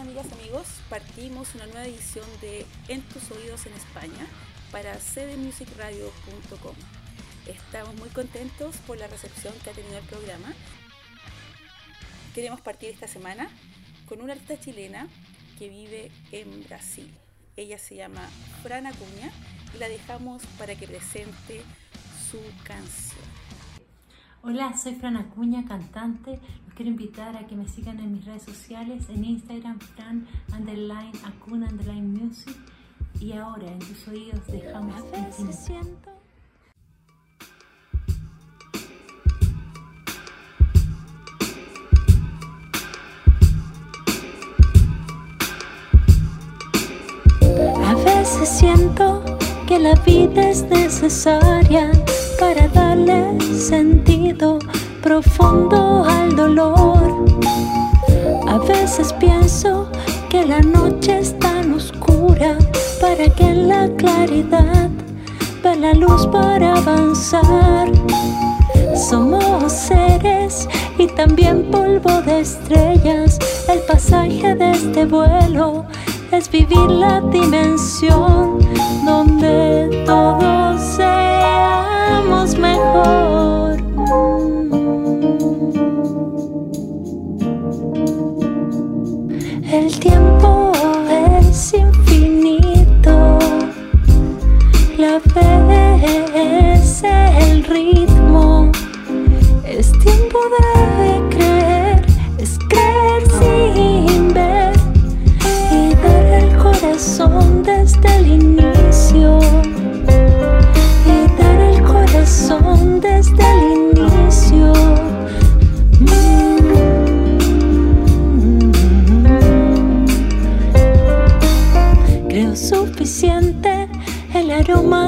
amigas, amigos? Partimos una nueva edición de En tus oídos en España para cdmusicradio.com. Estamos muy contentos por la recepción que ha tenido el programa. Queremos partir esta semana con una artista chilena que vive en Brasil. Ella se llama Fran Acuña y la dejamos para que presente su canción. Hola, soy Fran Acuña, cantante. Los quiero invitar a que me sigan en mis redes sociales, en Instagram, Fran underline Acuna underline music. Y ahora en tus oídos dejamos infinito. A veces siento que la vida es necesaria para darle sentido profundo al dolor. A veces pienso que la noche es tan oscura para que en la claridad vea la luz para avanzar. Somos seres y también polvo de estrellas. El pasaje de este vuelo es vivir la dimensión donde todos seamos mejor.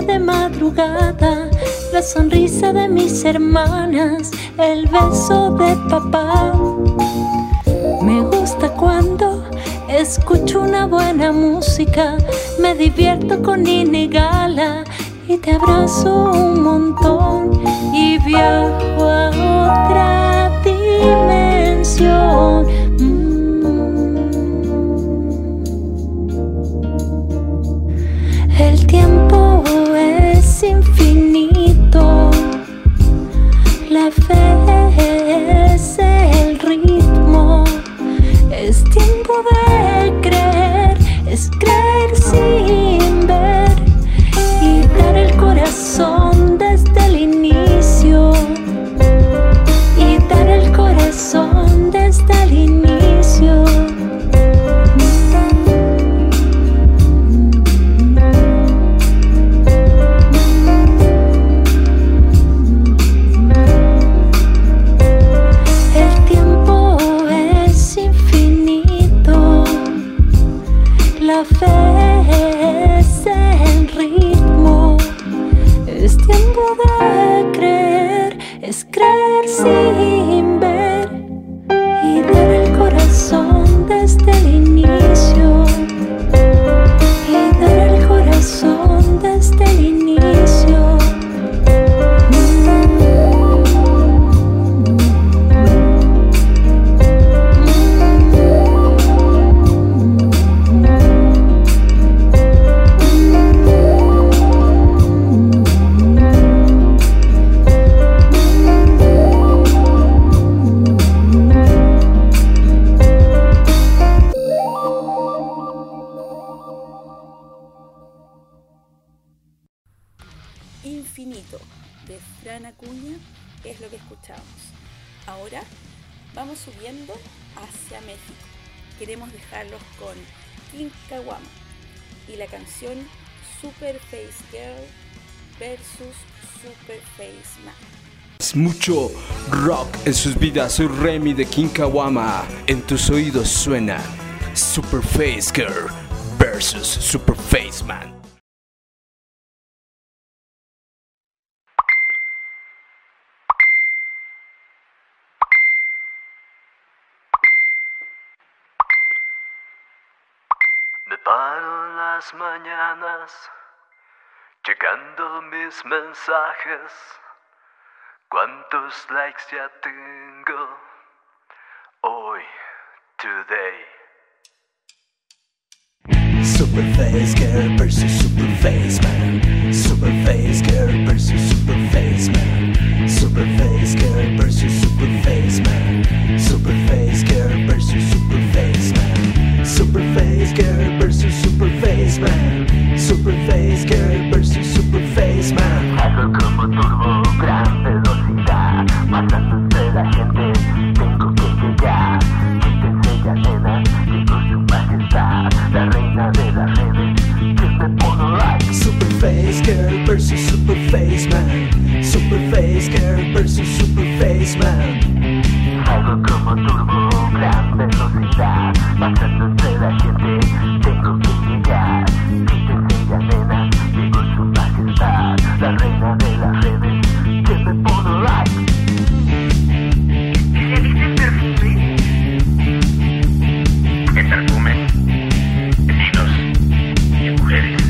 De madrugada, la sonrisa de mis hermanas, el beso de papá. Me gusta cuando escucho una buena música, me divierto con Inegala y te abrazo un montón y viajo a otra dimensión. Infinito de Fran Acuña es lo que escuchamos. Ahora vamos subiendo hacia México. Queremos dejarlos con Kinkawama y la canción Super Face Girl versus Super Face Man. Es mucho rock en sus vidas, soy Remy de Kinkawama. En tus oídos suena Superface Girl versus Superface Man. Me paro en mañanas checando mis mensajes. ¿Cuántos likes ya tengo hoy, today? Superface Girl versus Superface Man. Superface Girl versus Superface Man. Superface Girl versus Superface Man. Superface Girl versus Superface Man. Superface Girl versus Superface Man. Superface Girl versus Superface Man. Algo como turbo, gran velocidad, matando entre la gente, tengo que llegar. Quítense ya nena, llegó su majestad, la reina de las redes, que me pone like. Superface Girl versus Superface Man. Superface Girl versus Superface Man. Algo como turbo, gran velocidad, pasando entre la gente, tengo que llegar. Quítense ya nena, llegó su majestad, la reina de las redes, que me pone like. Vestidos y mujeres.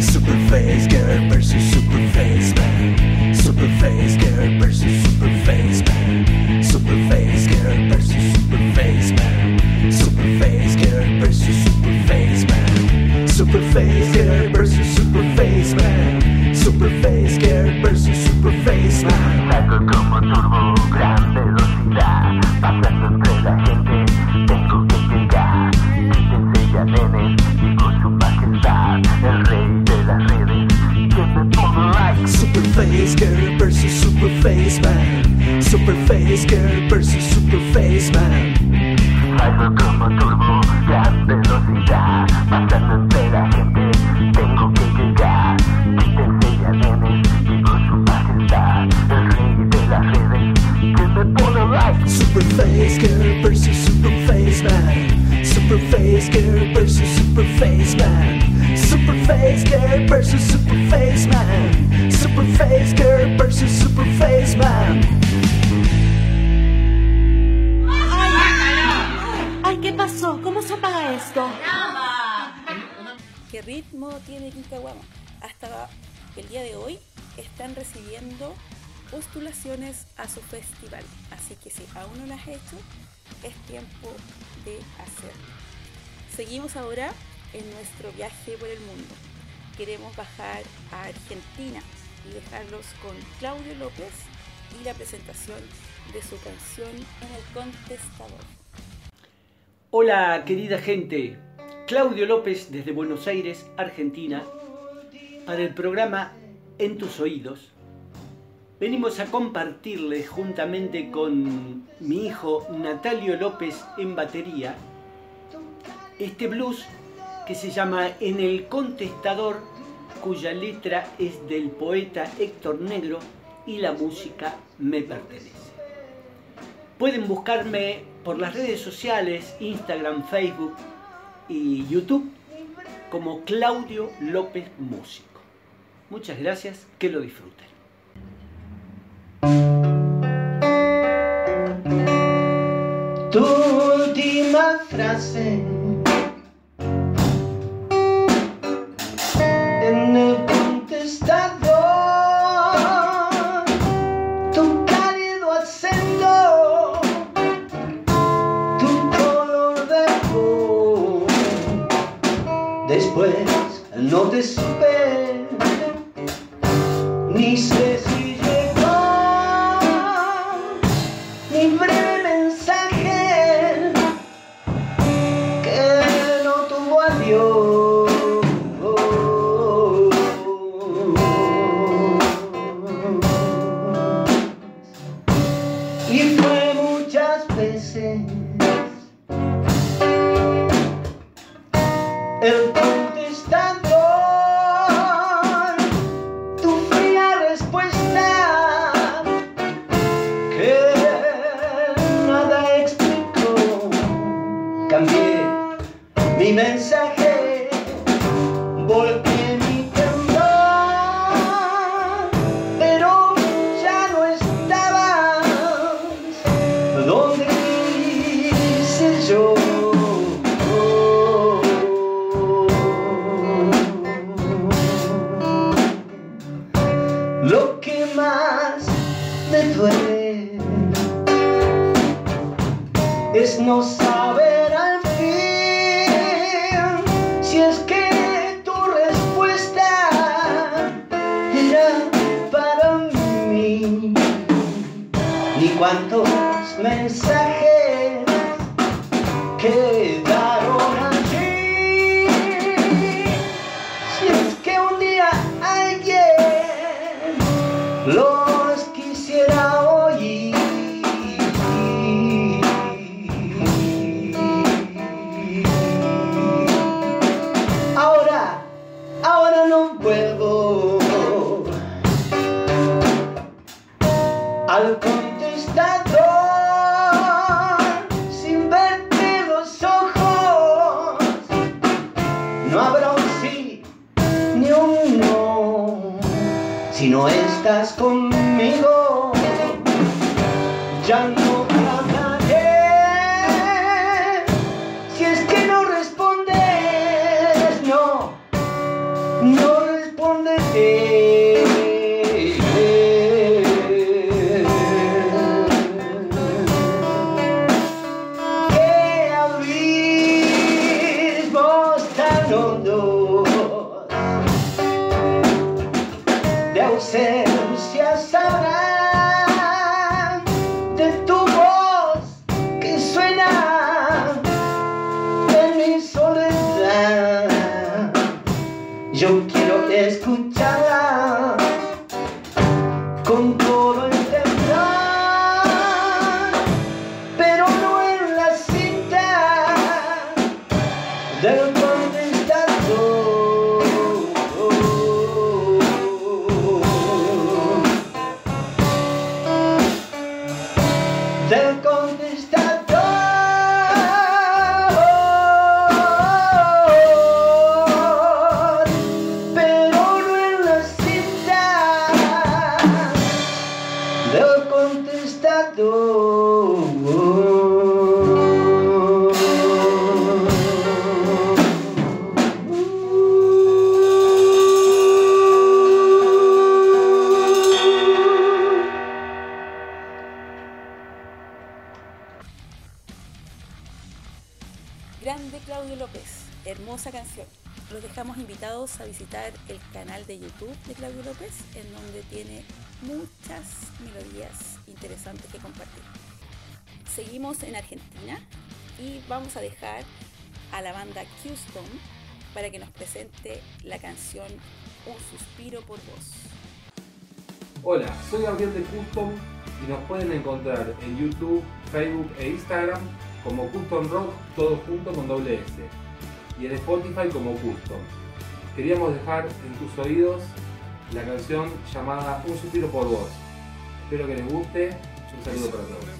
Superface Girl versus Superface Man. Superface Girl versus Hola querida gente, Claudio López desde Buenos Aires, Argentina, para el programa En tus oídos. Venimos a compartirles juntamente con mi hijo Natalio López en batería este blues que se llama En el contestador, cuya letra es del poeta Héctor Negro y la música me pertenece. Pueden buscarme por las redes sociales, Instagram, Facebook y YouTube como Claudio López Músico. Muchas gracias, que lo disfruten. Última frase no te muchas melodías interesantes que compartir. Seguimos en Argentina y vamos a dejar a la banda Houston para que nos presente la canción Un suspiro por vos. Hola, soy Gabriel de Custom y nos pueden encontrar en YouTube, Facebook e Instagram como Custom Rock, todo juntos con doble S, y en Spotify como Custom. Queríamos dejar en tus oídos la canción llamada Un suspiro por vos. Espero que les guste. Un saludo para todos.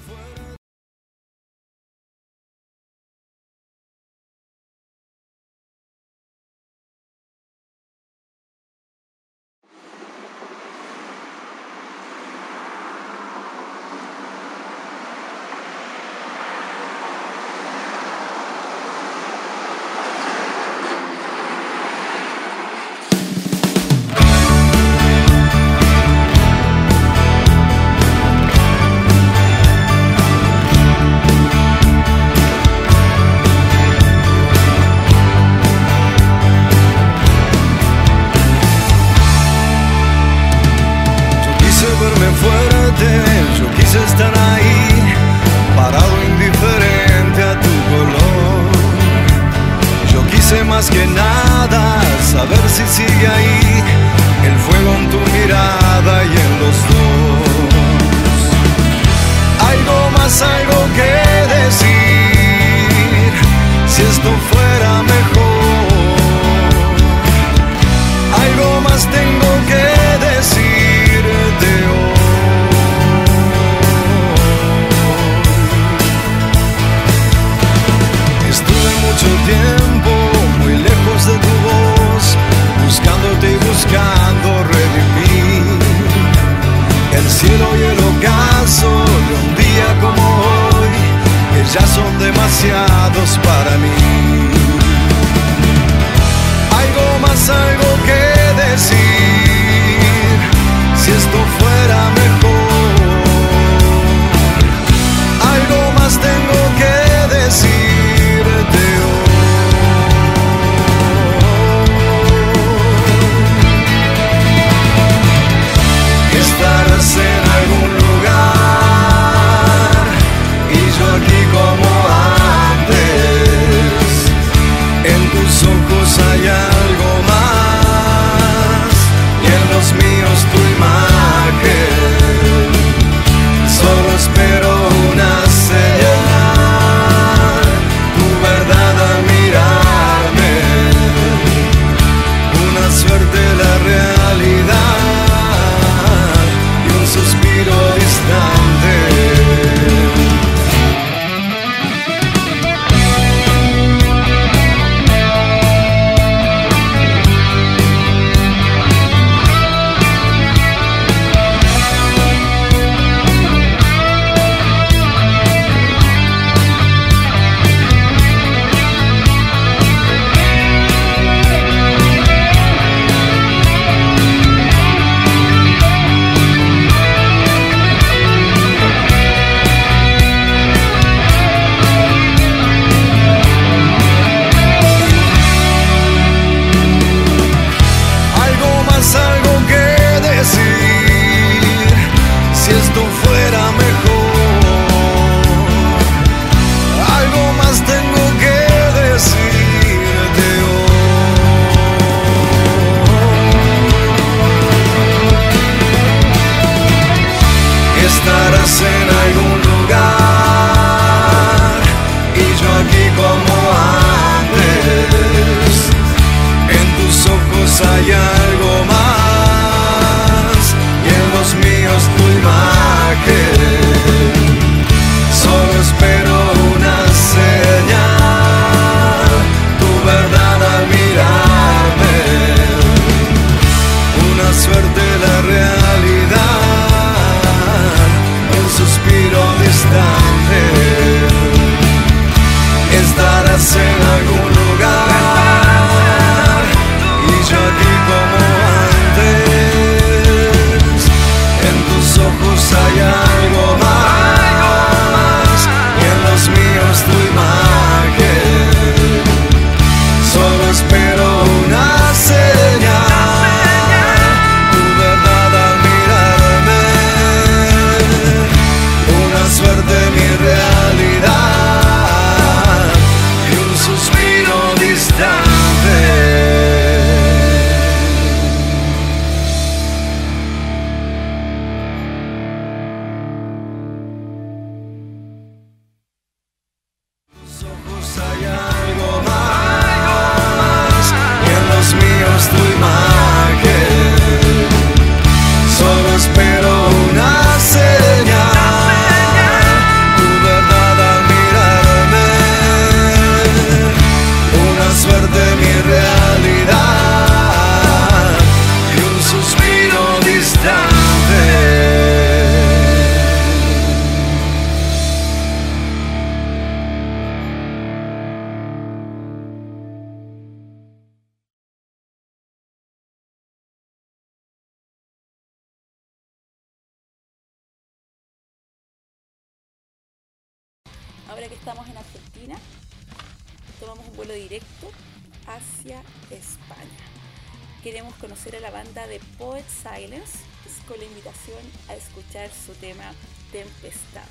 De Poet Silence con la invitación a escuchar su tema Tempestad.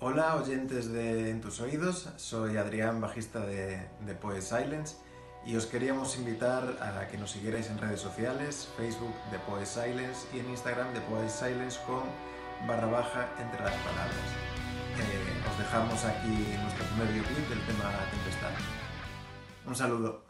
Hola oyentes de En tus oídos, soy Adrián, bajista de, de Poet Silence y os queríamos invitar a que nos siguierais en redes sociales, Facebook de Poet Silence y en Instagram de Poet Silence con barra baja entre las palabras. Eh, os dejamos aquí nuestro primer videoclip del tema Tempestad. Un saludo.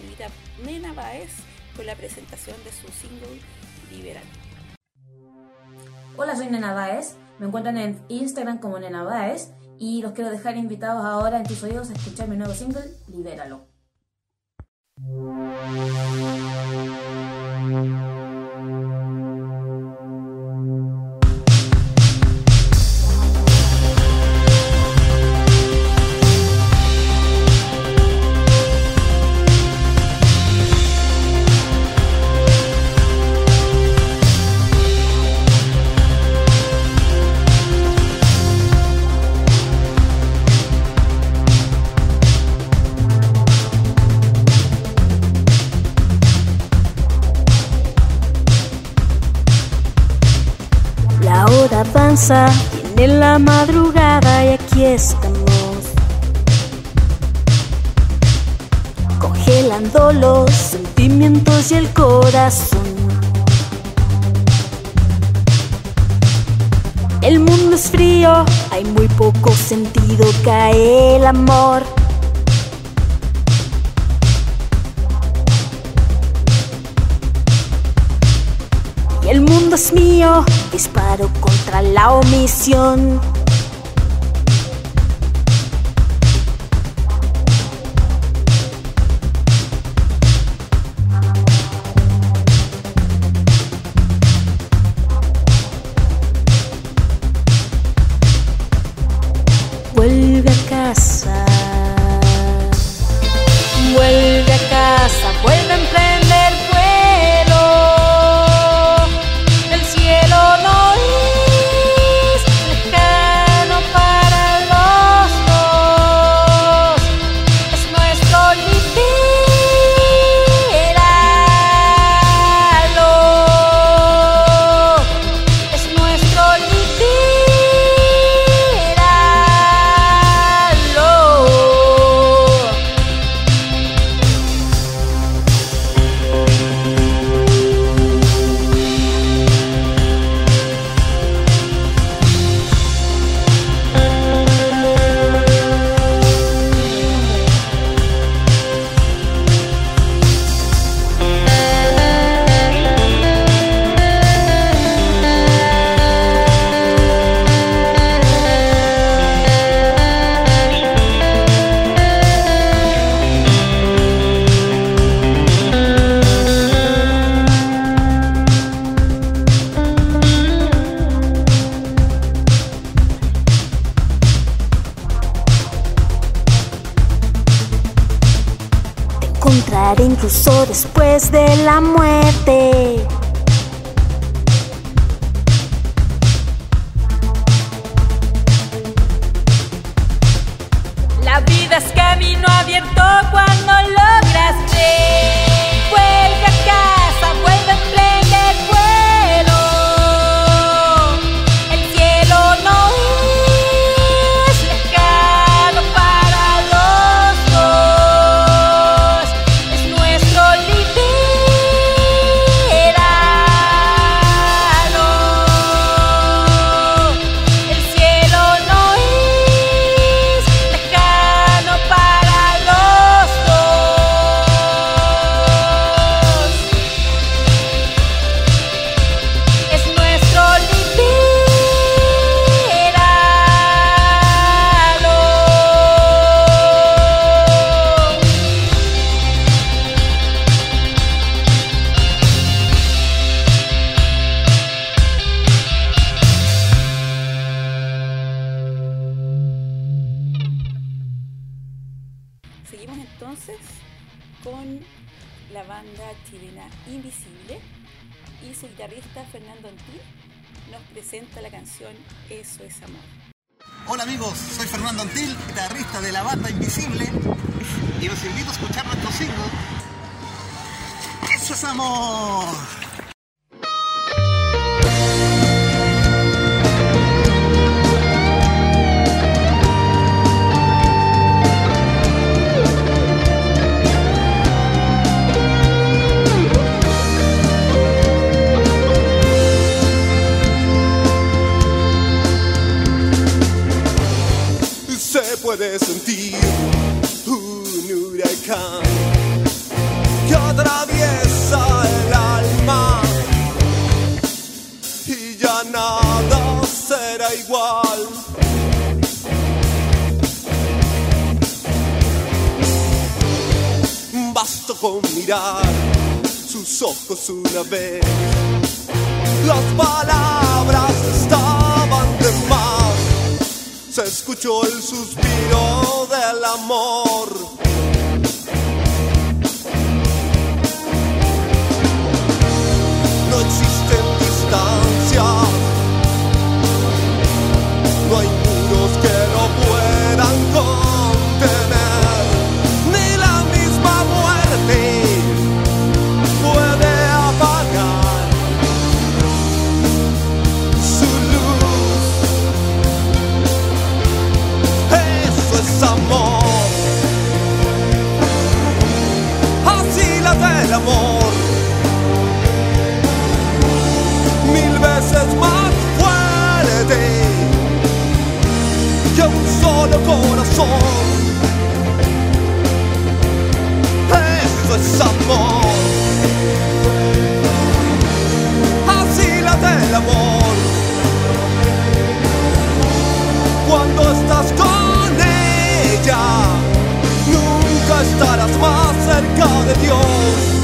invita Nena Baez con la presentación de su single Liberal. Hola, soy Nena Baez. Me encuentran en Instagram como Nena Baez y los quiero dejar invitados ahora en tus oídos a escuchar mi nuevo single Libéralo. viene la madrugada y aquí estamos. Congelando los sentimientos y el corazón. El mundo es frío, hay muy poco sentido, cae el amor. mundo mío, disparo contra la omisión. de la muerte. Puede sentir un huracán que atraviesa el alma y ya nada será igual. Basta con mirar sus ojos una vez. Las palabras más. Se escuchó el suspiro del amor. Corazón. Eso es amor. Así la del amor. Cuando estás con ella, nunca estarás más cerca de Dios.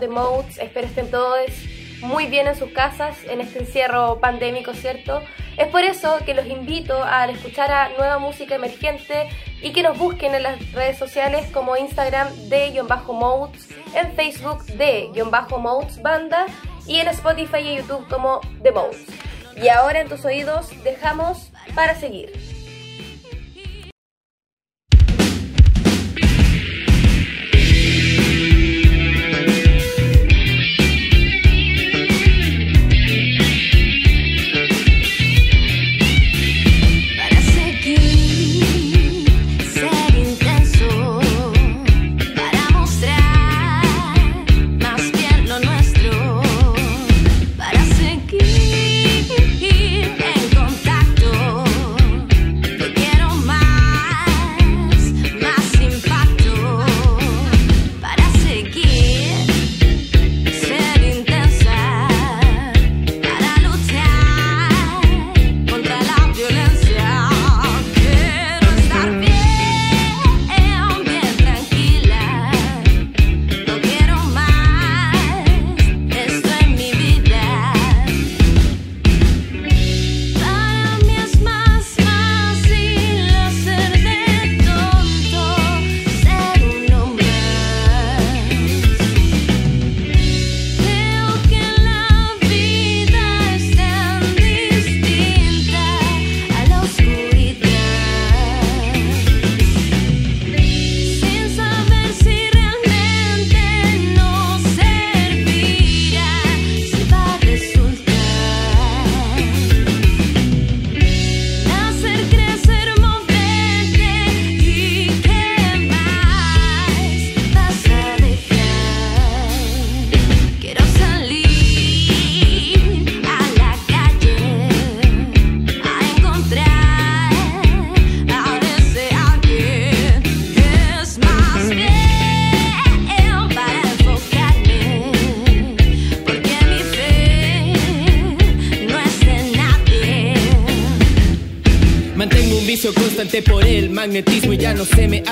De Modes. Espero estén todos muy bien en sus casas en este encierro pandémico, ¿cierto? Es por eso que los invito a escuchar a nueva música emergente y que nos busquen en las redes sociales como Instagram de-modes, en Facebook de-modes banda y en Spotify y YouTube como The Modes. Y ahora en tus oídos dejamos para seguir.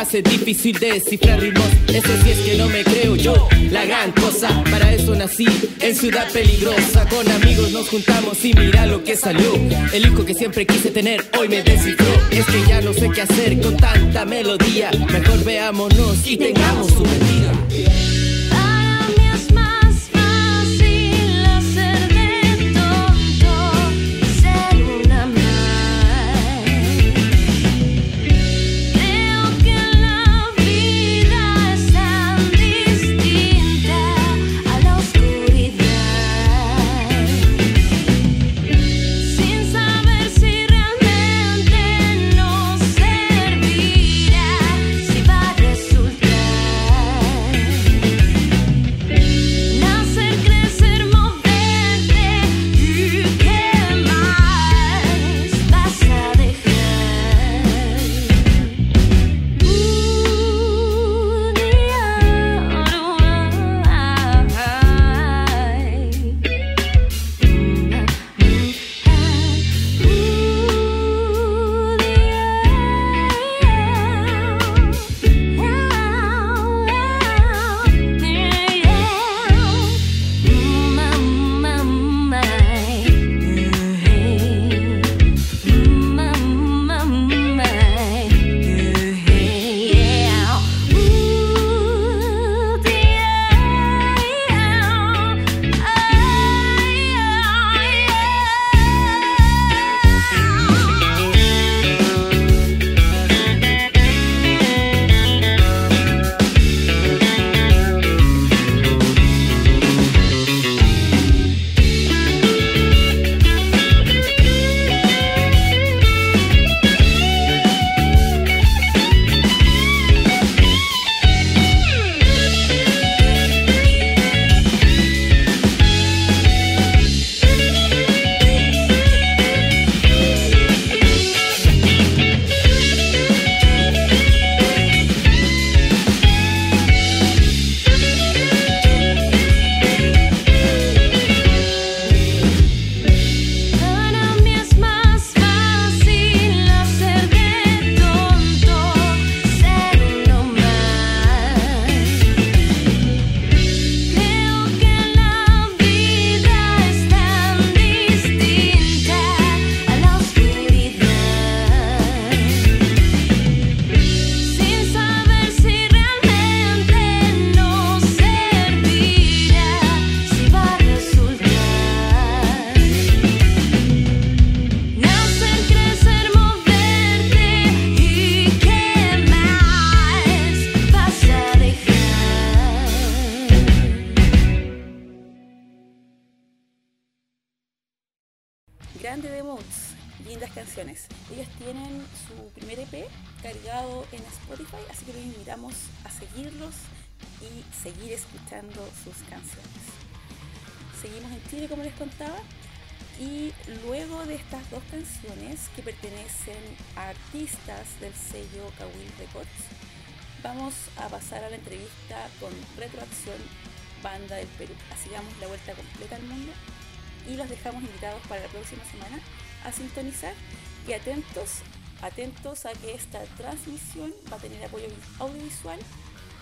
Hace difícil descifrar ritmos. Eso sí es que no me creo yo, la gran cosa. Para eso nací en ciudad peligrosa. Con amigos nos juntamos y mira lo que salió. El hijo que siempre quise tener hoy me descifró. Es que ya no sé qué hacer con tanta melodía. Mejor veámonos y tengamos un día. Que pertenecen a artistas del sello Kawil Records, vamos a pasar a la entrevista con Retroacción Banda del Perú. Así damos la vuelta completa al mundo y los dejamos invitados para la próxima semana a sintonizar y atentos, atentos a que esta transmisión va a tener apoyo audiovisual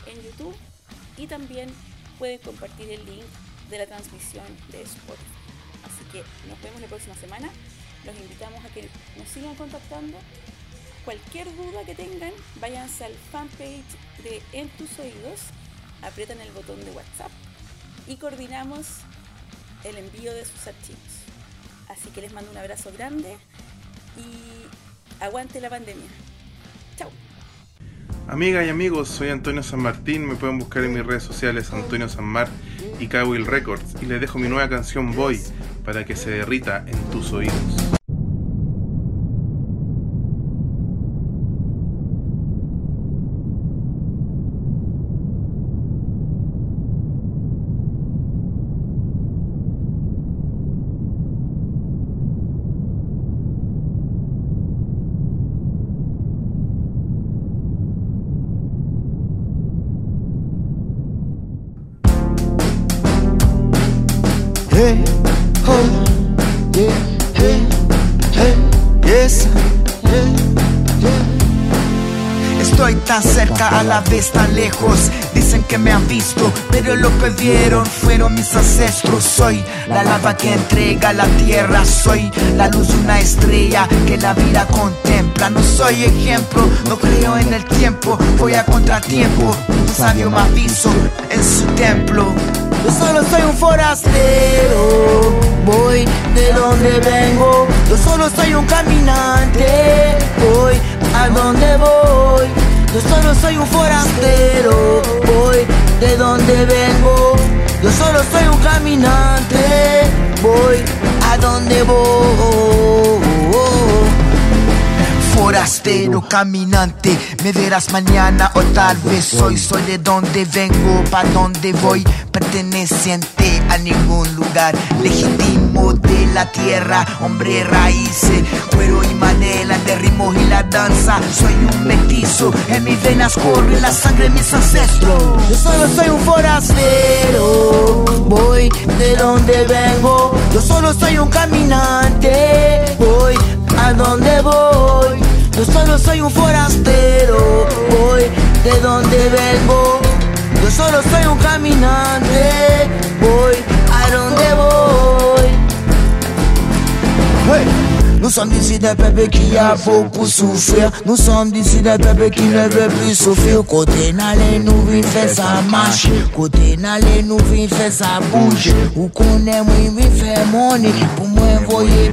en YouTube y también pueden compartir el link de la transmisión de Spotify. Así que nos vemos la próxima semana. Los invitamos a que nos sigan contactando. Cualquier duda que tengan, váyanse al fanpage de En tus oídos, aprietan el botón de WhatsApp y coordinamos el envío de sus archivos. Así que les mando un abrazo grande y aguante la pandemia. Chao. Amigas y amigos, soy Antonio San Martín, me pueden buscar en mis redes sociales Antonio San Mar y Cowell Records y les dejo mi nueva canción Boy para que se derrita en tus oídos. Oh. Estoy tan cerca a la vez tan lejos. Dicen que me han visto, pero lo que vieron fueron mis ancestros. Soy la lava que entrega la tierra. Soy la luz de una estrella que la vida contempla. No soy ejemplo, no creo en el tiempo. Voy a contratiempo. Un sabio me aviso en su templo. Yo solo soy un forastero, voy de donde vengo. Yo solo soy un caminante, voy a donde voy. Yo solo soy un forastero, voy de donde vengo. Yo solo soy un caminante, voy a donde voy. Forastero, caminante, me verás mañana o tal vez hoy. Soy de donde vengo, pa' donde voy, perteneciente a ningún lugar. Legítimo de la tierra, hombre raíces, cuero y manela de ritmos y la danza. Soy un mestizo, en mis venas corre la sangre de mis ancestros. Yo solo soy un forastero, voy de donde vengo. Yo solo soy un caminante, voy a donde voy. Yo solo soy un forastero, voy de donde vengo. Yo solo soy un caminante, voy a donde voy. Hey! Nous sommes d'ici des peuples qui a beaucoup souffert Nous sommes d'ici des peuples qui ne veulent plus souffrir Côté n'allez nous vin faire ça marche Côté n'allez nous vin faire ça bouge Ou qu'on aime oui faire money Pour moi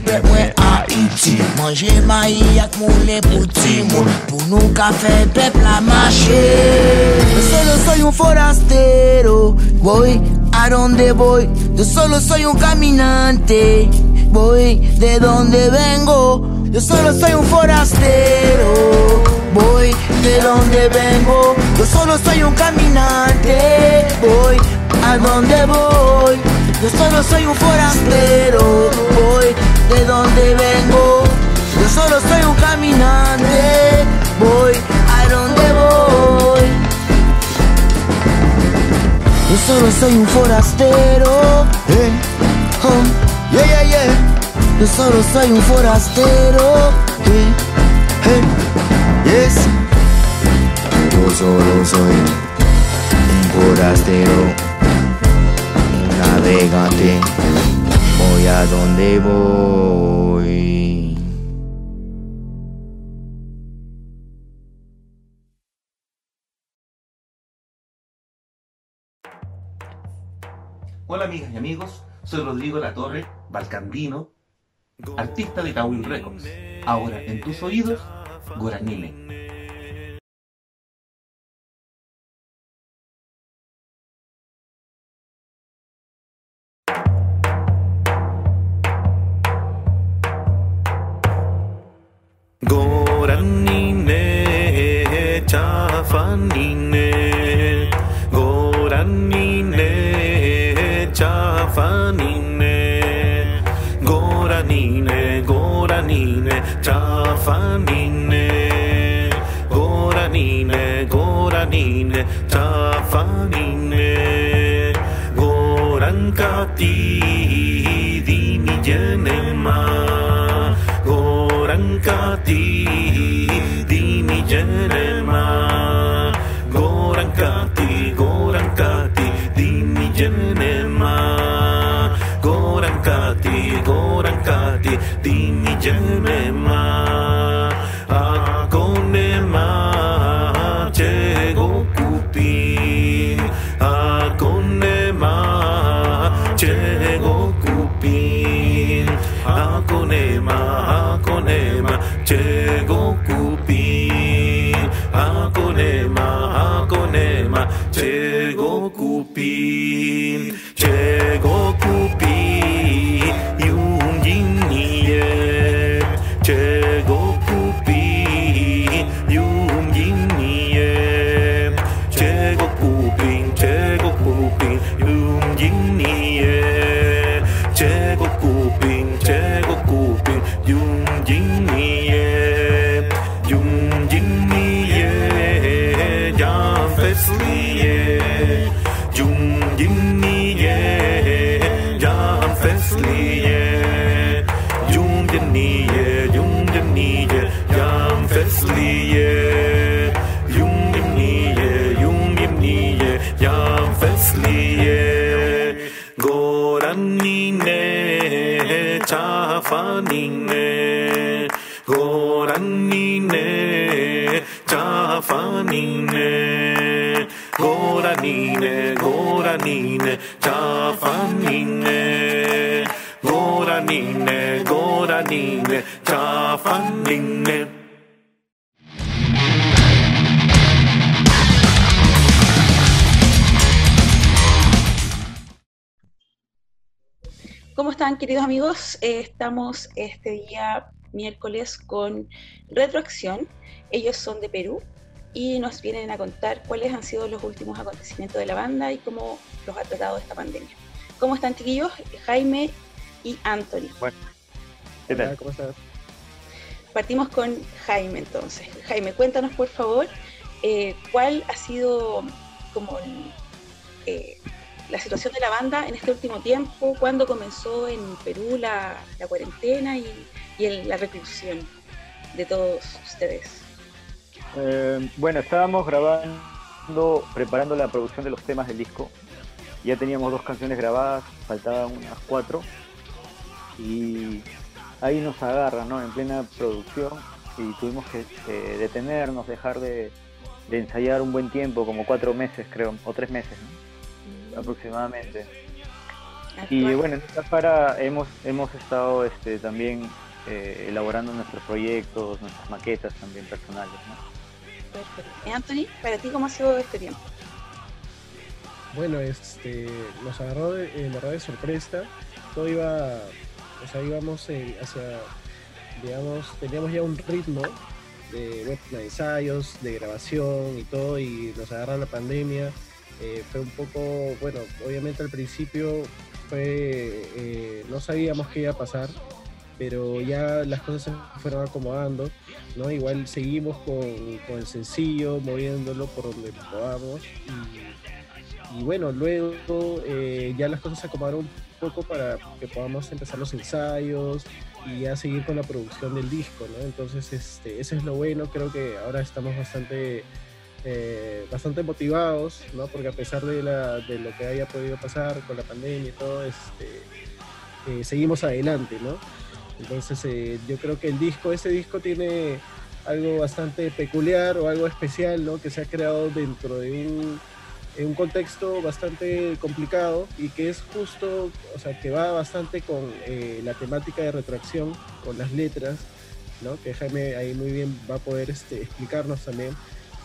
peuple moi à Haïti Manger maïs ak fait peuple à marcher. Yo solo soy un forastero Voy a donde voy. Yo solo soy un caminante Voy de donde vengo. Yo solo soy un forastero Voy de donde vengo. Yo solo soy un caminante Voy a donde voy. Yo solo soy un forastero Voy de donde vengo Yo solo soy un caminante. Voy a donde voy. Yo solo soy un forastero. Eh, oh, yeah, yeah, yeah. Yo solo soy un forastero. Eh, eh, yes. Yo solo soy un forastero, un navegante, voy a donde voy. Hola amigas y amigos, soy Rodrigo Latorre, balcandino, artista de Tawil Records. Ahora en tus oídos, 고란니네 자파니네 고란니네 자파니네 고라니네 고라니네 자파니네 고라니네 고라니네 자파니네 고란까띠 디니제네마 गोरङ्काती दीनि जनमा गोरङ्का Estamos este día miércoles con Retroacción. Ellos son de Perú y nos vienen a contar cuáles han sido los últimos acontecimientos de la banda y cómo los ha tratado esta pandemia. ¿Cómo están, chiquillos? Jaime y Anthony. Bueno, ¿qué tal? ¿Cómo estás? Partimos con Jaime entonces. Jaime, cuéntanos por favor eh, cuál ha sido como el, eh, la situación de la banda en este último tiempo, cuándo comenzó en Perú la, la cuarentena y, y el- la reclusión de todos ustedes. Eh, bueno, estábamos grabando, preparando la producción de los temas del disco. Ya teníamos dos canciones grabadas, faltaban unas cuatro. Y ahí nos agarra, ¿no? En plena producción. Y tuvimos que eh, detenernos, dejar de, de ensayar un buen tiempo, como cuatro meses creo, o tres meses, ¿no? Aproximadamente. Y bueno, en esta para hemos, hemos estado este, también eh, elaborando nuestros proyectos, nuestras maquetas también personales, ¿no? Perfecto. Eh, Anthony, para ti, ¿cómo ha sido este tiempo? Bueno, este, nos agarró de, en verdad de sorpresa. Todo iba, o sea, íbamos en- hacia, digamos, teníamos ya un ritmo de, de ensayos, de grabación y todo, y nos agarra la pandemia. Eh, fue un poco, bueno, obviamente al principio fue, eh, no sabíamos qué iba a pasar, pero ya las cosas se fueron acomodando, ¿no? Igual seguimos con, con el sencillo, moviéndolo por donde podamos. Y, bueno, luego eh, ya las cosas se acomodaron un poco para que podamos empezar los ensayos y ya seguir con la producción del disco, ¿no? Entonces, este, eso es lo bueno, creo que ahora estamos bastante, eh, bastante motivados, ¿no? Porque a pesar de, la, de lo que haya podido pasar con la pandemia y todo, este, eh, seguimos adelante, ¿no? Entonces eh, yo creo que el disco, este disco tiene algo bastante peculiar o algo especial, ¿no? Que se ha creado dentro de un, en un contexto bastante complicado y que es justo, o sea, que va bastante con eh, la temática de retracción, con las letras, ¿no? Que Jaime ahí muy bien va a poder este, explicarnos también,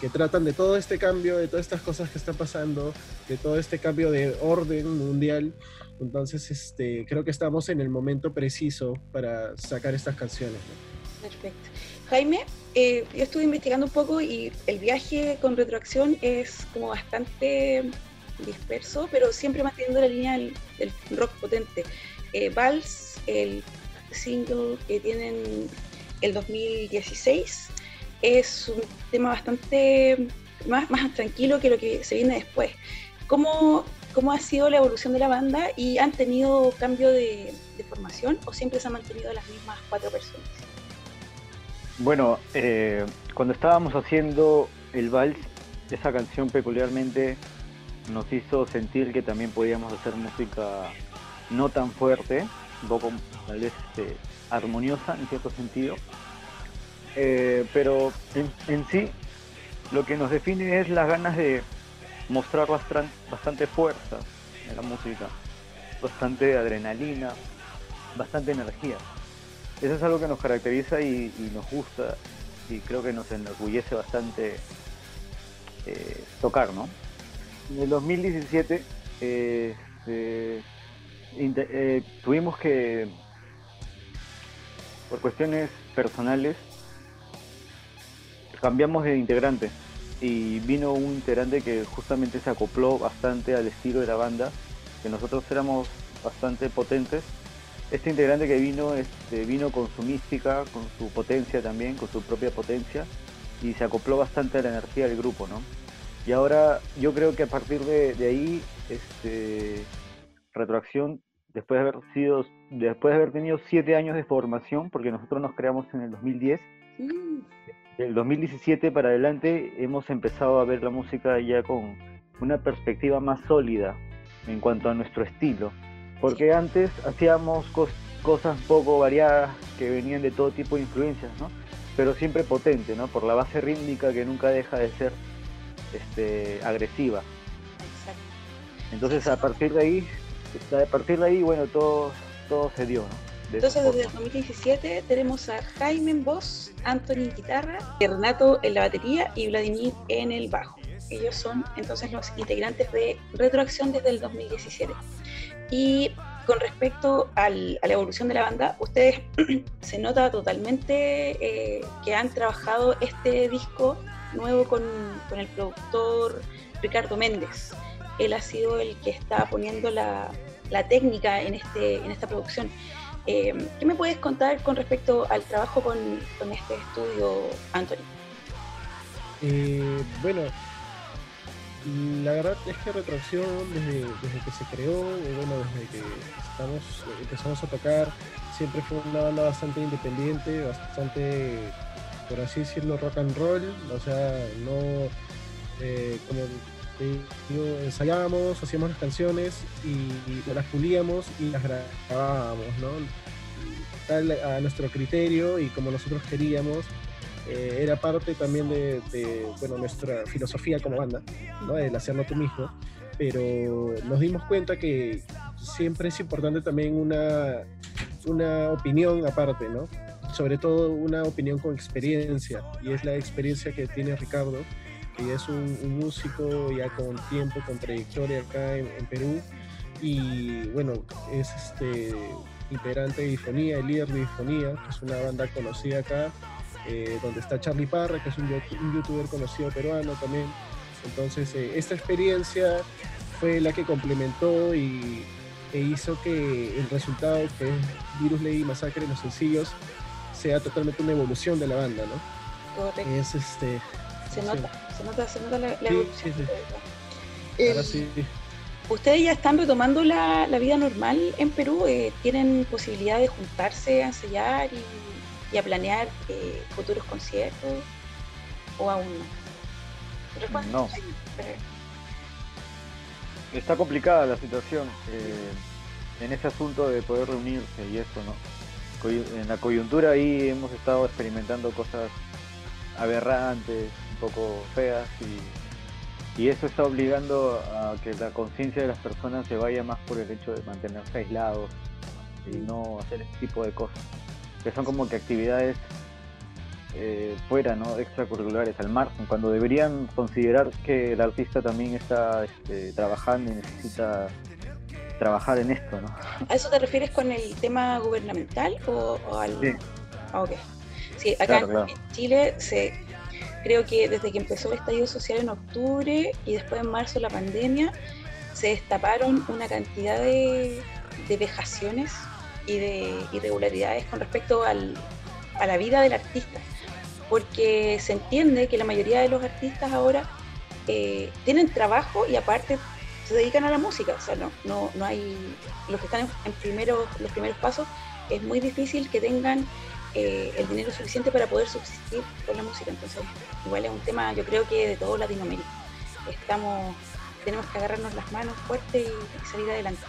que tratan de todo este cambio, de todas estas cosas que están pasando, de todo este cambio de orden mundial. Entonces, este, creo que estamos en el momento preciso para sacar estas canciones. ¿no? Perfecto. Jaime, eh, yo estuve investigando un poco y el viaje con retroacción es como bastante disperso, pero siempre manteniendo la línea del, del rock potente. Eh, Vals, el single que tienen el 2016, es un tema bastante más, más tranquilo que lo que se viene después. ¿Cómo, ¿Cómo ha sido la evolución de la banda y han tenido cambio de, formación o siempre se han mantenido las mismas cuatro personas? Bueno, eh, cuando estábamos haciendo el vals, esa canción peculiarmente nos hizo sentir que también podíamos hacer música no tan fuerte, un poco tal vez este, armoniosa en cierto sentido. Eh, pero en, sí lo que nos define es las ganas de mostrar bastante, fuerza en la música, bastante adrenalina, bastante energía. Eso es algo que nos caracteriza y, nos gusta y creo que nos enorgullece bastante eh, tocar, ¿no? En el 2017 eh, este, inte- eh, tuvimos que, por cuestiones personales, cambiamos de integrante y vino un integrante que justamente se acopló bastante al estilo de la banda, que nosotros éramos bastante potentes. Este integrante que vino este, vino con su mística, con su potencia también, con su propia potencia, y se acopló bastante a la energía del grupo, ¿no? Y ahora yo creo que a partir de, de ahí, este, Retroacción, después de haber sido, después de haber tenido siete años de formación, porque nosotros nos creamos en el 2010, del 2017 para adelante hemos empezado a ver la música ya con una perspectiva más sólida en cuanto a nuestro estilo. Porque antes hacíamos cos- cosas poco variadas que venían de todo tipo de influencias, ¿no? Pero siempre potente, ¿no? Por la base rítmica que nunca deja de ser este, agresiva. Entonces a partir de ahí, a partir de ahí, bueno, todo, todo se dio, ¿no? Entonces, desde el forma. 2017 tenemos a Jaime en voz, Anthony en guitarra, Renato en la batería y Vladimir en el bajo. Ellos son entonces los integrantes de Retroacción desde el 2017. Y con respecto al- a la evolución de la banda, ustedes se nota totalmente eh, que han trabajado este disco nuevo con, con el productor Ricardo Méndez. Él ha sido el que está poniendo la, la técnica en, este, en esta producción. Eh, ¿Qué me puedes contar con respecto al trabajo con, este estudio, Anthony? Eh, bueno, la verdad es que Retroacción, desde, que se creó, bueno, desde que empezamos a tocar, siempre fue una banda bastante independiente, bastante, por así decirlo, rock and roll, o sea, no, eh, como digo, ensayábamos, hacíamos las canciones y, las pulíamos y las grabábamos, ¿no? Tal a nuestro criterio y como nosotros queríamos. Eh, era parte también de, de, bueno, nuestra filosofía como banda, ¿no? el hacerlo tú mismo, pero nos dimos cuenta que siempre es importante también una, una opinión aparte, ¿no? sobre todo una opinión con experiencia, y es la experiencia que tiene Ricardo, que es un, un músico ya con tiempo, con trayectoria acá en, en Perú, y bueno, es este integrante de Difonía, el líder de Difonía, que es una banda conocida acá, eh, donde está Charlie Parra, que es un, yo- un youtuber conocido peruano también. Entonces, eh, esta experiencia fue la que complementó y, e hizo que el resultado, que es Virus Lady Masacre, los sencillos, sea totalmente una evolución de la banda, ¿no? Correcto. Es este. Se sí. Se nota, se nota la, la Sí, evolución. sí, sí. Eh, Ahora sí. ¿Ustedes ya están retomando la, la vida normal en Perú? Eh, ¿Tienen posibilidad de juntarse a ensayar y, y a planear eh, futuros conciertos? ¿O aún no? Respuesta, No. Está complicada la situación eh, en ese asunto de poder reunirse y eso, ¿no? En la coyuntura ahí hemos estado experimentando cosas aberrantes, poco feas y, y eso está obligando a que la conciencia de las personas se vaya más por el hecho de mantenerse aislados y no hacer este tipo de cosas, que son como que actividades eh, fuera, ¿no? Extracurriculares, al margen, cuando deberían considerar que el artista también está este, trabajando y necesita trabajar en esto, ¿no? ¿A eso te refieres con el tema gubernamental o, o al...? Sí. Ah, ok. Sí, acá Claro, en- claro. en Chile se, creo que desde que empezó el estallido social en octubre y después en marzo la pandemia, se destaparon una cantidad de, de vejaciones y de irregularidades con respecto al- a la vida del artista. Porque se entiende que la mayoría de los artistas ahora eh, tienen trabajo y aparte se dedican a la música. O sea, no, no, no hay. Los que están en, primeros, los primeros pasos, es muy difícil que tengan eh, el dinero suficiente para poder subsistir con la música. Entonces, igual es un tema, yo creo que de todo Latinoamérica. Estamos, tenemos que agarrarnos las manos fuerte y, salir adelante.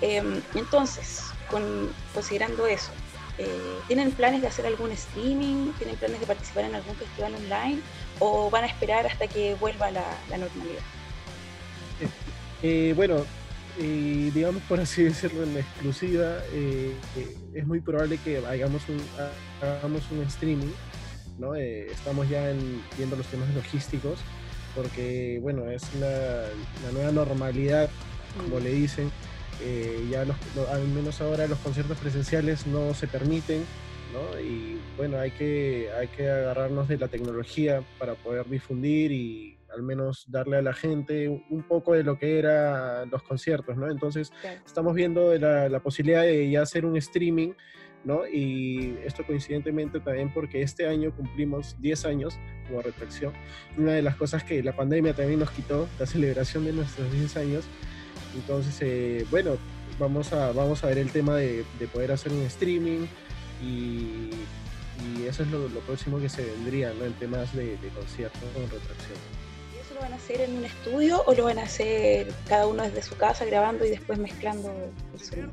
Eh, entonces, con, considerando eso, eh, ¿tienen planes de hacer algún streaming? ¿Tienen planes de participar en algún festival online? ¿O van a esperar hasta que vuelva la, la normalidad? Eh, bueno, eh, digamos por así decirlo en exclusiva, eh, eh, es muy probable que hagamos un, ha- hagamos un streaming, ¿no? Eh, estamos ya en- viendo los temas logísticos, porque bueno, es la, nueva normalidad, como le dicen, eh, ya los- lo- al menos ahora los conciertos presenciales no se permiten, ¿no? Y bueno, hay que, hay que agarrarnos de la tecnología para poder difundir y al menos darle a la gente un- poco de lo que eran los conciertos, ¿no? Entonces, estamos viendo la, la posibilidad de ya hacer un streaming, ¿no? Y esto coincidentemente también porque este año cumplimos 10 años como retracción. Una de las cosas que la pandemia también nos quitó, la celebración de nuestros 10 años. Entonces, eh, bueno, vamos a, vamos a ver el tema de, de poder hacer un streaming y, y eso es lo, lo próximo que se vendría, ¿no? En temas de, de conciertos con retracción. ¿Y eso lo van a hacer en un estudio o lo van a hacer cada uno desde su casa grabando y después mezclando el sonido?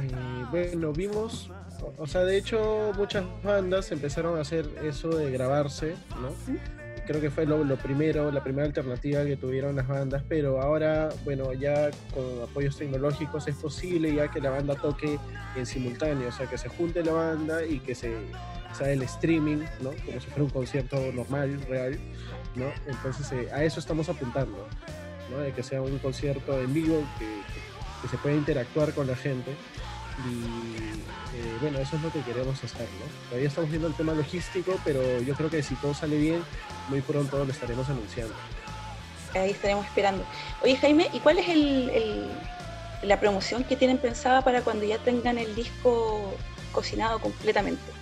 Eh, bueno, vimos, o, o sea, de hecho muchas bandas empezaron a hacer eso de grabarse, ¿no? Creo que fue lo, lo primero, la primera alternativa que tuvieron las bandas, pero ahora, bueno, ya con apoyos tecnológicos es posible ya que la banda toque en simultáneo, o sea, que se junte la banda y que se sea el streaming, ¿no? Como si fuera un concierto normal, real, ¿no? Entonces eh, a eso estamos apuntando, ¿no? De que sea un concierto en vivo, que, se pueda interactuar con la gente. Y eh, bueno, eso es lo que queremos hacer, ¿no? Todavía estamos viendo el tema logístico, pero yo creo que si todo sale bien, muy pronto lo estaremos anunciando. Ahí estaremos esperando. Oye, Jaime, ¿y cuál es la promoción que tienen pensada para cuando ya tengan el disco cocinado completamente?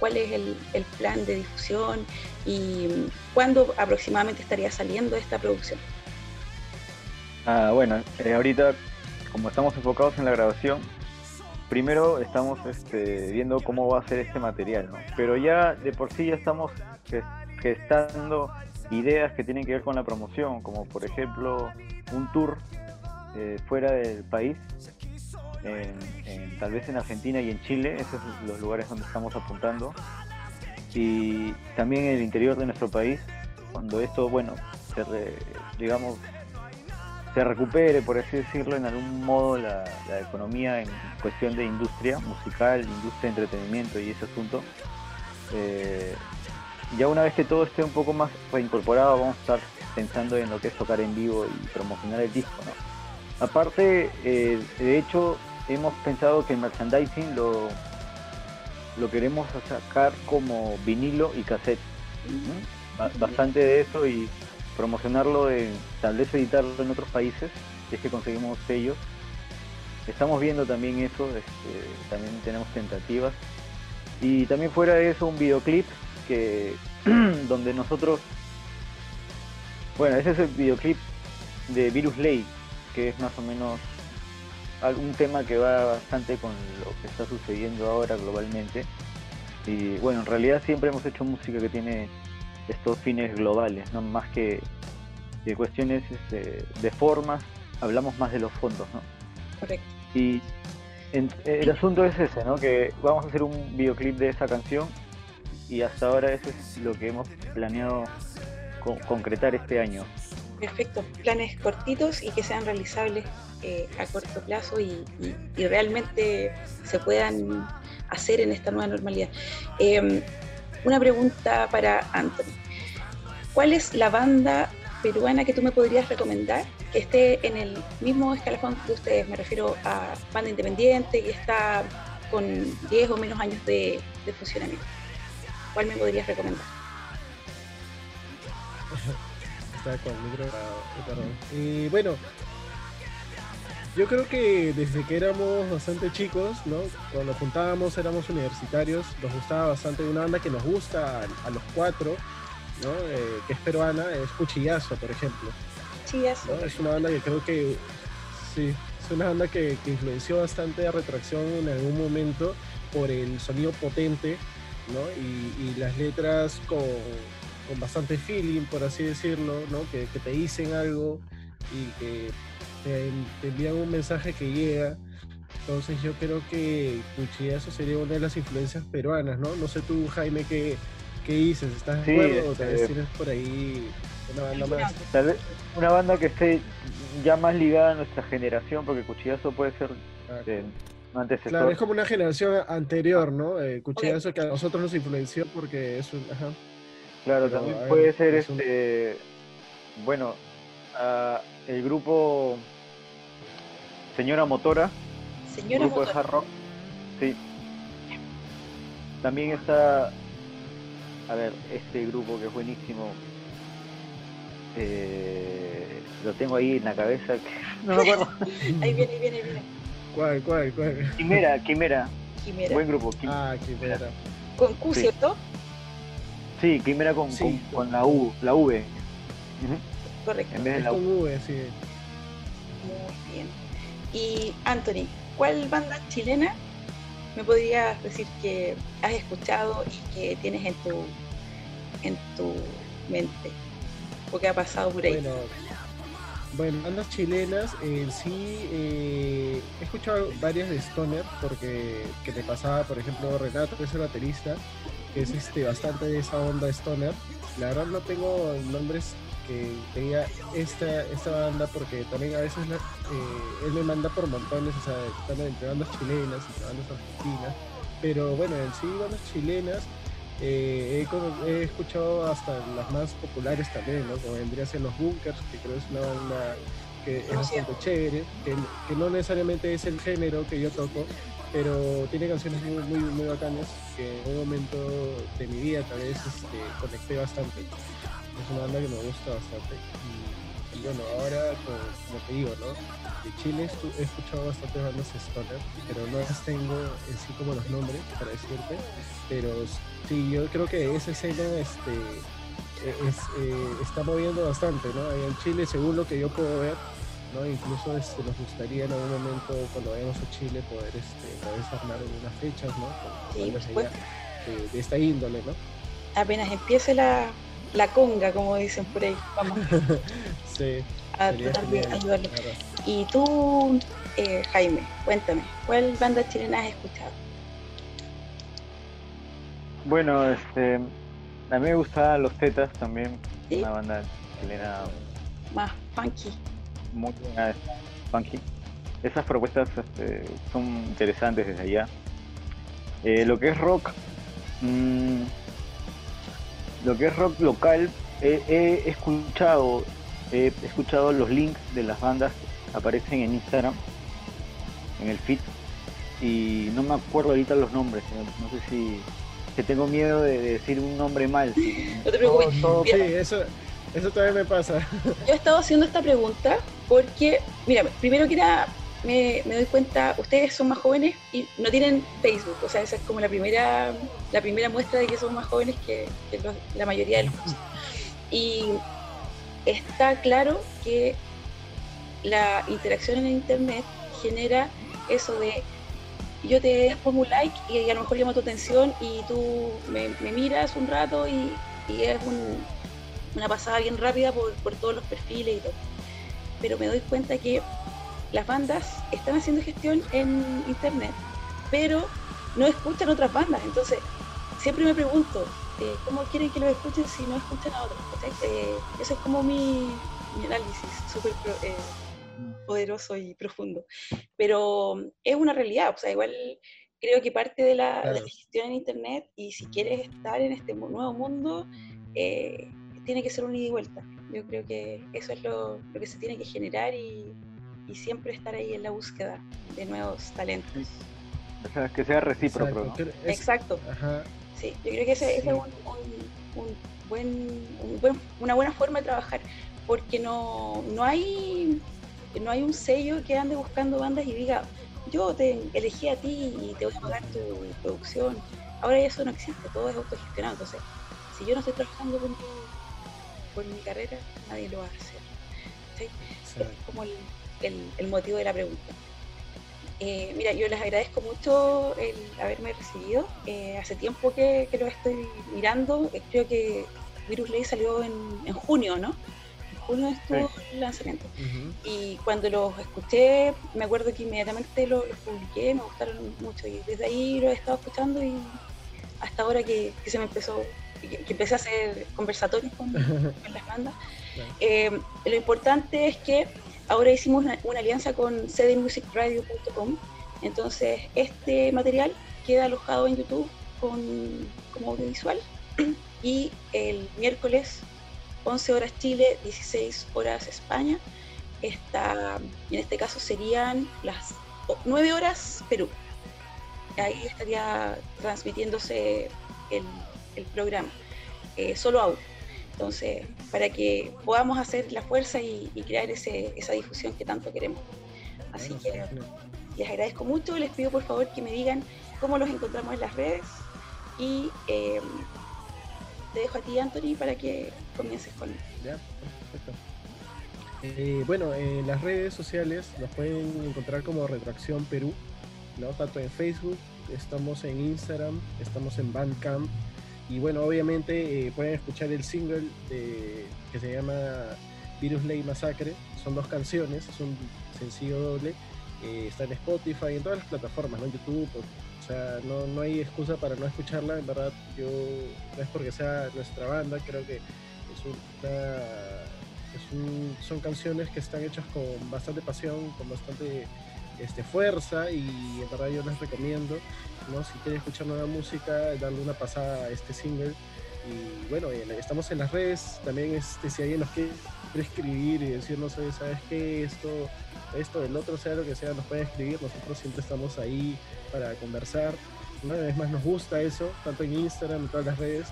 ¿Cuál es el plan de difusión y cuándo aproximadamente estaría saliendo esta producción? Ah, bueno, eh, ahorita como estamos enfocados en la grabación, primero estamos este, viendo cómo va a ser este material, ¿no? Pero ya de por sí ya estamos ges- gestando ideas que tienen que ver con la promoción, como por ejemplo un tour eh, fuera del país, tal vez en Argentina y en Chile, esos son los lugares donde estamos apuntando, y también en el interior de nuestro país, cuando esto, bueno, se re- digamos, se recupere, por así decirlo, en algún modo la, la economía en cuestión de industria musical, industria de entretenimiento y ese asunto. eh, ya una vez que todo esté un poco más reincorporado, vamos a estar pensando en lo que es tocar en vivo y promocionar el disco. ¿no? Aparte, eh, de hecho, hemos pensado que el merchandising lo, lo queremos sacar como vinilo y cassette. Bastante de eso y promocionarlo, en, tal vez editarlo en otros países, es que conseguimos sellos. Estamos viendo también eso, este, también tenemos tentativas. Y también fuera de eso un videoclip que donde nosotros, bueno, ese es el videoclip de Virus Lake, que es más o menos algún tema que va bastante con lo que está sucediendo ahora globalmente. Y bueno, en realidad siempre hemos hecho música que tiene estos fines globales, no más que de cuestiones este, de formas, hablamos más de los fondos, ¿no? Correcto. Y en- el asunto es ese, ¿no? Que vamos a hacer un videoclip de esa canción y hasta ahora eso es lo que hemos planeado co- concretar este año. Perfecto, planes cortitos y que sean realizables eh, a corto plazo y, realmente se puedan hacer en esta nueva normalidad. Eh, una pregunta para Anthony. ¿Cuál es la banda peruana que tú me podrías recomendar que esté en el mismo escalafón de ustedes? Me refiero a banda independiente y está con 10 o menos años de funcionamiento. ¿Cuál me podrías recomendar? Está con el micro. Y bueno, yo creo que desde que éramos bastante chicos, ¿no? Cuando juntábamos éramos universitarios, nos gustaba bastante una banda que nos gusta a, a los cuatro, ¿no? Eh, que es peruana, es Cuchillazo, por ejemplo. Cuchillazo. ¿no? Es una banda que creo que, sí, es una banda que, que influenció bastante a Retracción en algún momento por el sonido potente, ¿no? Y, y las letras con, con bastante feeling, por así decirlo, ¿no? Que, que te dicen algo y que te, te envían un mensaje que llega. Entonces yo creo que Cuchillazo sería una de las influencias peruanas, ¿no? No sé tú, Jaime, qué, qué dices, ¿estás de Sí, acuerdo? O tal vez este- tienes por ahí una banda más. Tal vez una banda que esté ya más ligada a nuestra generación, porque Cuchillazo puede ser un antecesor. Claro, es como una generación anterior, ¿no? Eh, Cuchillazo que a nosotros nos influenció porque es un... Ajá. Claro, Pero, también ver, puede ser es un- este, bueno, ah, el grupo Señora Motora, Señora grupo de Motora. hard rock, sí. También está, a ver, este grupo que es buenísimo, eh, lo tengo ahí en la cabeza, que no me acuerdo. Ahí viene, ahí viene, ahí viene. ¿Cuál, cuál, cuál? Quimera, Quimera, Quimera. buen grupo. Quim- Ah, Quimera. Con Q, Sí. ¿cierto? Sí, Quimera con, con, con la U, la V. Correcto. En vez de la con U. V, sí. Muy bien. Y Anthony, ¿cuál banda chilena me podrías decir que has escuchado y que tienes en tu en tu mente? O que ha pasado por ahí. Bueno, Bueno, bandas chilenas, en sí, eh, he escuchado varias de Stoner, porque que me pasaba, por ejemplo, Renato, que es el baterista, que es este, bastante de esa onda Stoner. La verdad no tengo nombres que tenía esta, esta banda, porque también a veces la- eh, él me manda por montones, o sea, están entre bandas chilenas, entre bandas argentinas, pero bueno, en sí, bandas chilenas, eh, he, escuchado hasta las más populares también, ¿no? Como vendría a ser Los Bunkers, que creo es una banda que es bastante chévere, que, que no necesariamente es el género que yo toco, pero tiene canciones muy, muy, muy bacanas que en un momento de mi vida tal vez este, conecté bastante. Es una banda que me gusta bastante. Y, bueno, ahora, como, como te digo, ¿no? De Chile he escuchado bastantes bandas stoner, pero no las tengo en sí como los nombres para decirte. Pero sí, yo creo que esa escena este, es, eh, está moviendo bastante, ¿no? En Chile, según lo que yo puedo ver, ¿no? Incluso este, nos gustaría en algún momento, cuando vayamos a Chile, poder este, tal vez armar unas fechas, ¿no? Con Sí, de, de esta índole, ¿no? Apenas empiece la, la conga, como dicen por ahí, vamos sí. a genial. Y tú, eh, Jaime, cuéntame, ¿cuál banda chilena has escuchado? Bueno, este, a mí me gustaban los Tetas también, ¿Sí? una banda chilena Más funky. Muy buena, funky. Esas propuestas este, son interesantes desde allá. Eh, lo que es rock, mm, lo que es rock local, he, he escuchado, he escuchado los links de las bandas que aparecen en Instagram, en el feed, y no me acuerdo ahorita los nombres. No, no sé si que tengo miedo de, de decir un nombre mal. No te preocupes. No, sí, eso, eso también me pasa. Yo he estado haciendo esta pregunta porque, mira, primero que nada, me, me doy cuenta, ustedes son más jóvenes y no tienen Facebook, o sea, esa es como la primera, la primera muestra de que son más jóvenes que, que los- la mayoría de los Y está claro que la interacción en Internet genera eso de yo te pongo un like y a lo mejor llama tu atención y tú me, me miras un rato y, y es un- una pasada bien rápida por, por todos los perfiles y todo. Pero me doy cuenta que las bandas están haciendo gestión en internet, pero no escuchan otras bandas. Entonces, siempre me pregunto, eh, ¿cómo quieren que los escuchen si no escuchan a otros? Eh, ese es como mi, mi análisis súper eh, poderoso y profundo. Pero es una realidad, o sea, igual creo que parte de la, de la gestión en internet y si quieres estar en este nuevo mundo, eh, tiene que ser un ida y vuelta. Yo creo que eso es lo, lo que se tiene que generar y, y siempre estar ahí en la búsqueda de nuevos talentos. O sea, que sea recíproco, Exacto, ¿no? es- Exacto. Ajá. Sí, yo creo que ese, ese Sí. es un, un- un buen, un buen- una buena forma de trabajar, porque no, no hay no hay un sello que ande buscando bandas y diga, yo te elegí a ti y te voy a pagar tu producción. Ahora eso no existe, todo es autogestionado. Entonces, si yo no estoy trabajando mi, por mi carrera, nadie lo va a hacer. ¿sí? Ese es como el, el- el motivo de la pregunta. Eh, mira, yo les agradezco mucho el haberme recibido. Eh, hace tiempo que, que lo estoy mirando. Eh, creo que Virus Ley salió en, en junio, ¿no? En junio estuvo el lanzamiento. Y cuando los escuché, me acuerdo que inmediatamente lo- los publiqué, me gustaron mucho. Y desde ahí lo he estado escuchando y hasta ahora que, que se me empezó, que, empecé a hacer conversatorios con, con las bandas. Eh, lo importante es que ahora hicimos una, una alianza con cdmusicradio.com, entonces este material queda alojado en YouTube con, como audiovisual y el miércoles 11 horas Chile, 16 horas España, está, en este caso serían las o- 9 horas Perú. Ahí estaría transmitiéndose el, el programa, eh, solo audio. Entonces, para que podamos hacer la fuerza y, y crear ese, esa difusión que tanto queremos. Así que les agradezco mucho, les pido por favor que me digan cómo los encontramos en las redes y eh, te dejo a ti, Anthony, para que comiences con Ya, perfecto. Eh, bueno, en las redes sociales nos pueden encontrar como Retroacción Perú, ¿no? Tanto en Facebook, estamos en Instagram, estamos en Bandcamp y bueno, obviamente eh, pueden escuchar el single que se llama Virus Lay Massacre. Son dos canciones, es un sencillo doble. eh, está en Spotify, en todas las plataformas, ¿no? En YouTube. O sea, no, no hay excusa para no escucharla. En verdad, yo no es porque sea nuestra banda, creo que es una es un- son canciones que están hechas con bastante pasión, con bastante este, fuerza y en verdad yo les recomiendo, ¿no? si quieren escuchar nueva música, darle una pasada a este single. Y bueno, en- estamos en las redes, también este, si alguien nos quiere escribir y decirnos, oye, ¿sabes qué? Esto, esto, el otro, sea lo que sea, nos pueden escribir, nosotros siempre estamos ahí para conversar. ¿no? Es más, nos gusta eso, tanto en Instagram, en todas las redes.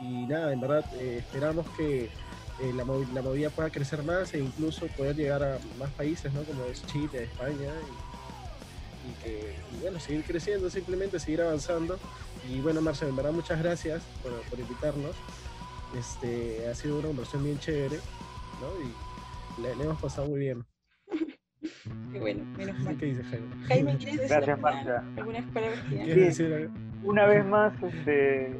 Y nada, en verdad, eh, esperamos que eh, la, movi- la movida pueda crecer más e incluso poder llegar a más países, ¿no? Como es Chile, España, y, y que, y bueno, seguir creciendo, simplemente seguir avanzando. Y bueno, Marcelo, en verdad, muchas gracias por, por invitarnos. Este, ha sido una conversación bien chévere, ¿no? Y le, le hemos pasado muy bien. Qué bueno, menos mal. ¿Qué dice Jaime? Jaime, ¿quieres decir Gracias, alguna- Marta. algunas palabras finales? ¿Quieres decir algo? Una vez más, este,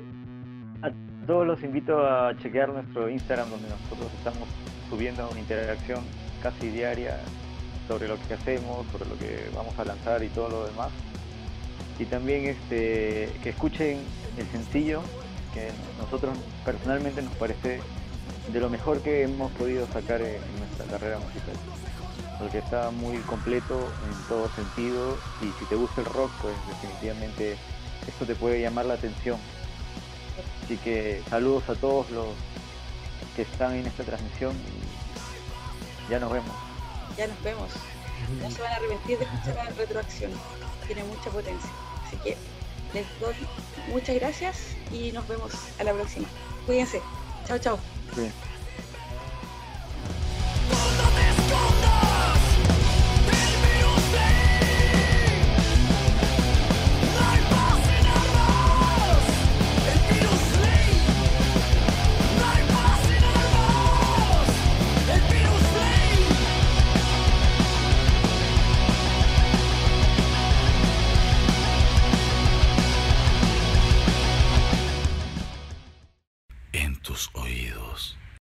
a todos los invito a chequear nuestro Instagram donde nosotros estamos subiendo una interacción casi diaria sobre lo que hacemos, sobre lo que vamos a lanzar y todo lo demás. Y también este, que escuchen el sencillo, que nosotros personalmente nos parece de lo mejor que hemos podido sacar en, nuestra carrera musical. Porque está muy completo en todo sentido y si te gusta el rock, pues definitivamente esto te puede llamar la atención. Así que saludos a todos los que están en esta transmisión y ya nos vemos ya nos vemos. No se van a arrepentir de escuchar la retroacción. Tiene mucha potencia. Así que les doy muchas gracias y nos vemos a la próxima. Cuídense. Chao, chao.